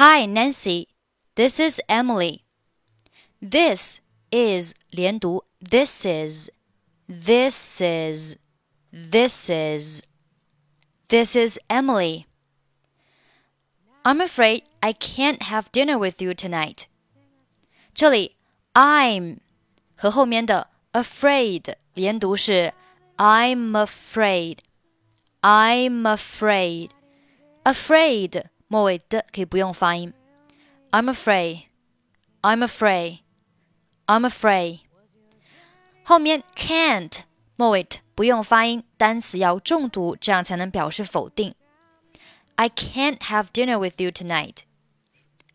Hi, Nancy. This is Emily. This is 连读 this is this is this is this is Emily. I'm afraid I can't have dinner with you tonight. 这里 I'm 和后面的 afraid 连读是 I'm afraid. I'm afraid. Afraid 末尾的可以不用发音。I'm afraid. I'm afraid. I'm afraid. 后面 can't 末尾不用发音，单词要重读，这样才能表示否定。I can't have dinner with you tonight.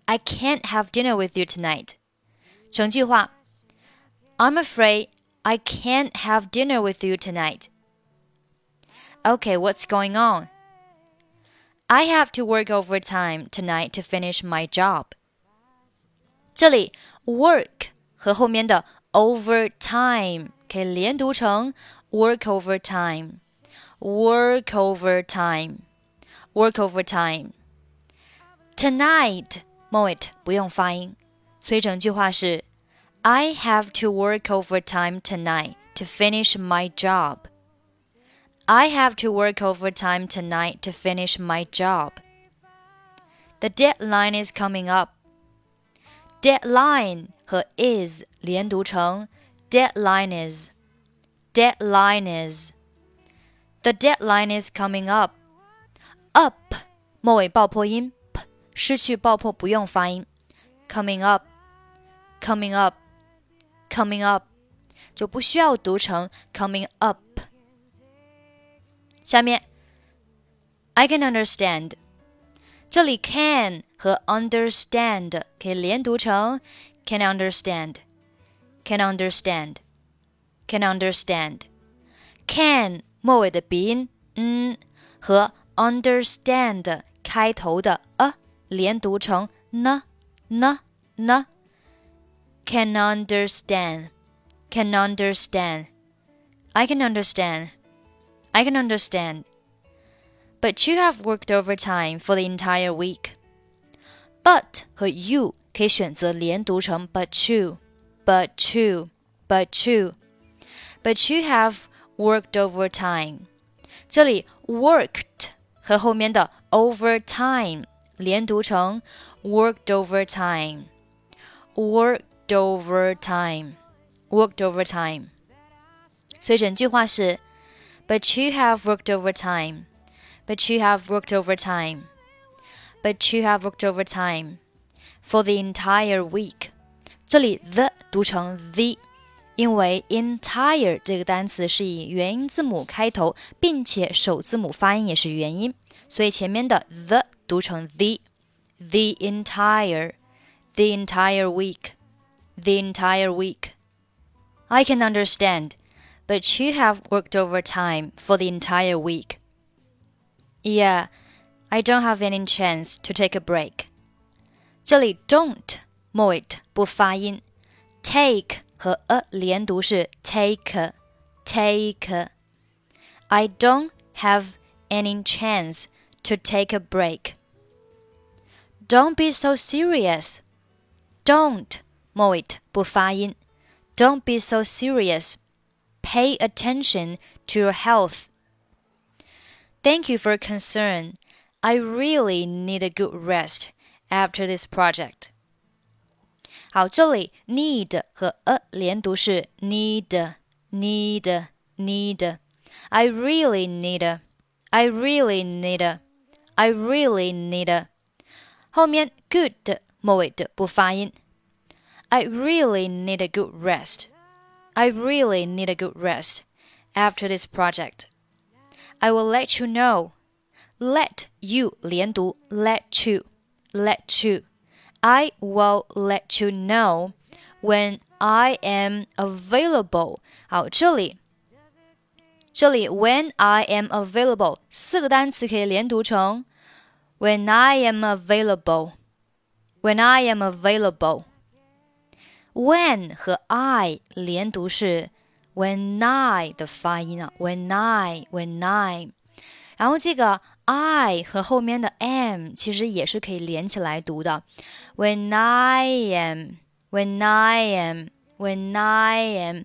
I can't have dinner with you tonight. 整句话，I'm afraid I can't have dinner with you tonight. Okay, what's going on? I have to work overtime tonight to finish my job. 这里 work 和后面的 overtime 可以连读成 work overtime, work overtime, work overtime. Tonight 末尾不用发音，所以整句话是 I have to work overtime tonight to finish my job. I have to work overtime tonight to finish my job. The deadline is coming up. Deadline 和 is 连读成 deadline is. Deadline is. The deadline is coming up. Up 末尾爆破音 p 失去爆破不用发音。Coming up. Coming up. Coming up 就不需要读成 coming up。 下面，I can understand。这里 can 和 understand 可以连读成 can understand，can understand，can understand。can 末尾的鼻音嗯和 understand 开头的 a 连读成 n n n。Can understand, can understand. I can understand. I can understand. But you have worked overtime for the entire week. But 和 you 可以选择连读成 but you, but you, but you. But you have worked overtime. 这里 worked 和后面的 overtime 连读成 worked overtime. Worked overtime. Worked overtime. 所以整句话是 but you have worked overtime. But you have worked overtime. But you have worked overtime for the entire week. 这里 the 读成 the，因为 entire 这个单词是以元音字母开头，并且首字母发音也是元音，所以前面的 the 读成 the。The entire, the entire week, the entire week. I can understand but you have worked overtime for the entire week. Yeah, I don't have any chance to take a break. 这里 don't 末尾不发音，take 和 a 连读是 take take. I don't have any chance to take a break. Don't be so serious. Don't 末尾不发音，Don't be so serious. Pay attention to your health. Thank you for your concern. I really need a good rest after this project. 好，这里 need 和 a 连读是 need need need. I really need a, I really need a, I really need a. 后面 good 末尾的不发音。I really need a good rest. I really need a good rest after this project. I will let you know. Let you 连读 let you let you. I will let you know when I am available. 好，这里这里 when I am available 四个单词可以连读成 when I am available. When I am available. When 和 I 连读是 when I 的发音啊，when I when I，然后这个 I 和后面的 am 其实也是可以连起来读的。When I am, when I am, when I am。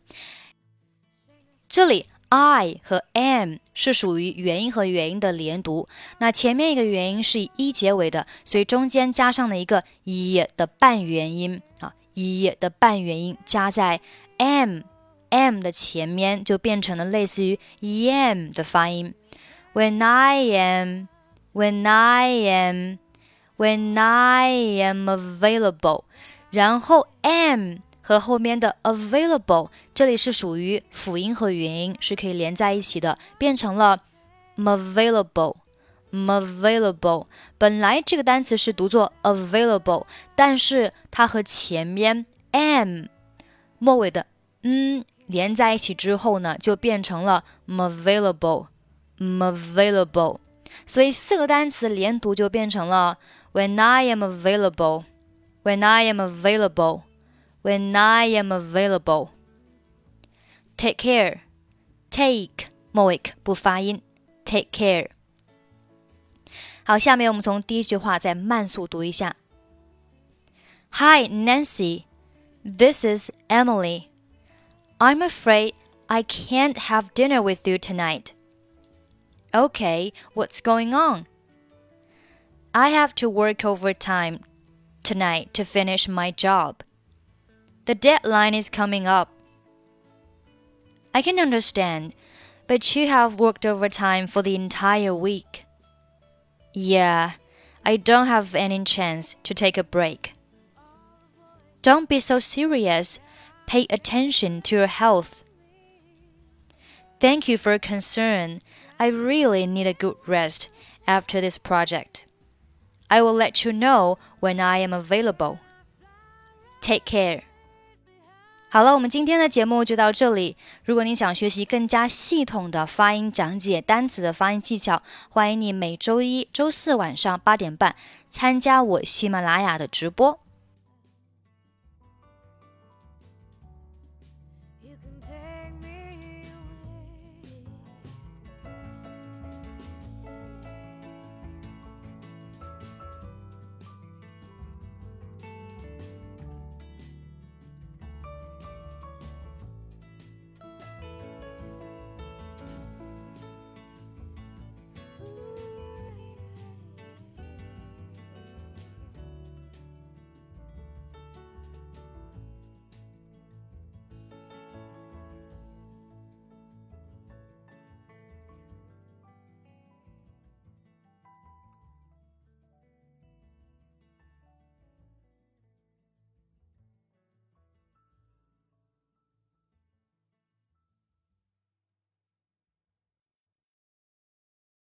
这里 I 和 am 是属于元音和元音的连读。那前面一个元音是以一结尾的，所以中间加上了一个 e 的半元音啊，e 的半元音加在 m m 的前面，就变成了类似于 em 的发音。When I am, when I am, when I am available，然后 am 和后面的 available，这里是属于辅音和元音，是可以连在一起的，变成了 available。available 本来这个单词是读作 available，但是它和前面 am 末尾的嗯连在一起之后呢，就变成了 available。available，所以四个单词连读就变成了 When I am available, when I am available, when I am available. Take care, take 末尾不发音，take care。 好，下面我们从第一句话再慢速读一下。Hi, Nancy. This is Emily. I'm afraid I can't have dinner with you tonight. Okay, what's going on? I have to work overtime tonight to finish my job. The deadline is coming up. I can understand, but you have worked overtime for the entire week. Yeah, I don't have any chance to take a break. Don't be so serious. Pay attention to your health. Thank you for your concern. I really need a good rest after this project. I will let you know when I am available. Take care. 好了，我们今天的节目就到这里。如果你想学习更加系统的发音讲解单词的发音技巧，欢迎你每周一周四晚上八点半参加我喜马拉雅的直播。